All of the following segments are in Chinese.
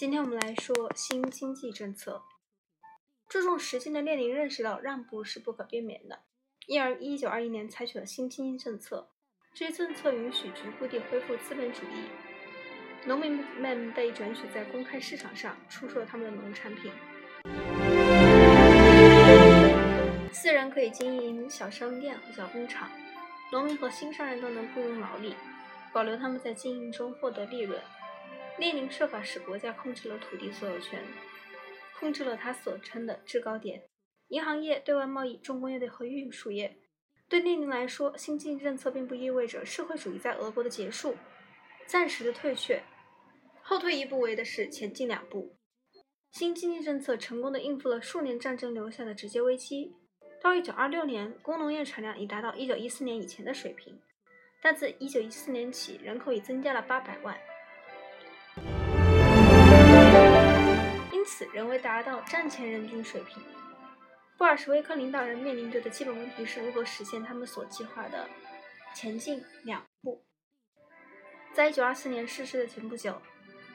今天我们来说新经济政策。注重实践的列宁认识到让步是不可避免的，因而一九二一年采取了新经济政策。这些政策允许局部地恢复资本主义，农民们被准许在公开市场上出售他们的农产品。私人可以经营小商店和小工厂，农民和新商人都能雇佣劳力，保留他们在经营中获得利润。列宁设法使国家控制了土地所有权，控制了他所称的制高点：银行业、对外贸易、重工业和运输业。对列宁来说，新经济政策并不意味着社会主义在俄国的结束，暂时的退却。后退一步为的是前进两步。新经济政策成功的应付了数年战争留下的直接危机。到1926年，工农业产量已达到1914年以前的水平，但自1914年起，人口已增加了800万。仍未达到战前人均水平。布尔什维克领导人面临着的基本问题是如何实现他们所计划的前进两步。在1924年逝世的前不久，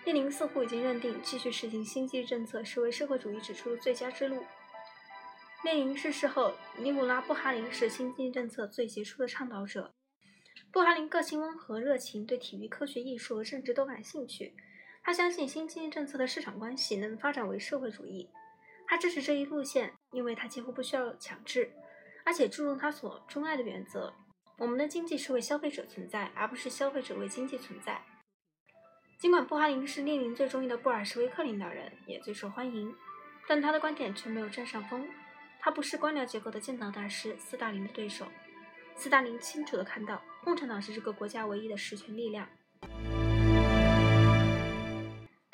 列宁似乎已经认定继续实行新经济政策是为社会主义指出的最佳之路。列宁逝世后，尼古拉·布哈林是新经济政策最杰出的倡导者。布哈林个性温和、热情，对体育、科学、艺术和政治都感兴趣。他相信新经济政策的市场关系能发展为社会主义，他支持这一路线，因为他几乎不需要强制，而且注重他所钟爱的原则：我们的经济是为消费者存在，而不是消费者为经济存在。尽管布哈林是列宁最中意的布尔什维克领导人，也最受欢迎，但他的观点却没有占上风。他不是官僚结构的建造大师斯大林的对手。斯大林清楚地看到，共产党是这个国家唯一的实权力量。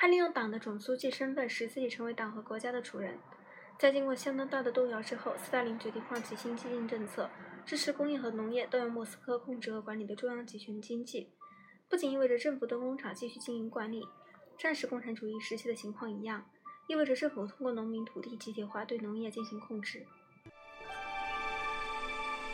他利用党的总书记身份，使自己成为党和国家的主人。在经过相当大的动摇之后，斯大林决定放弃新经济政策，支持工业和农业都由莫斯科控制和管理的中央集权经济。不仅意味着政府对工厂继续经营管理，战时共产主义时期的情况一样，意味着政府通过农民土地集体化对农业进行控制。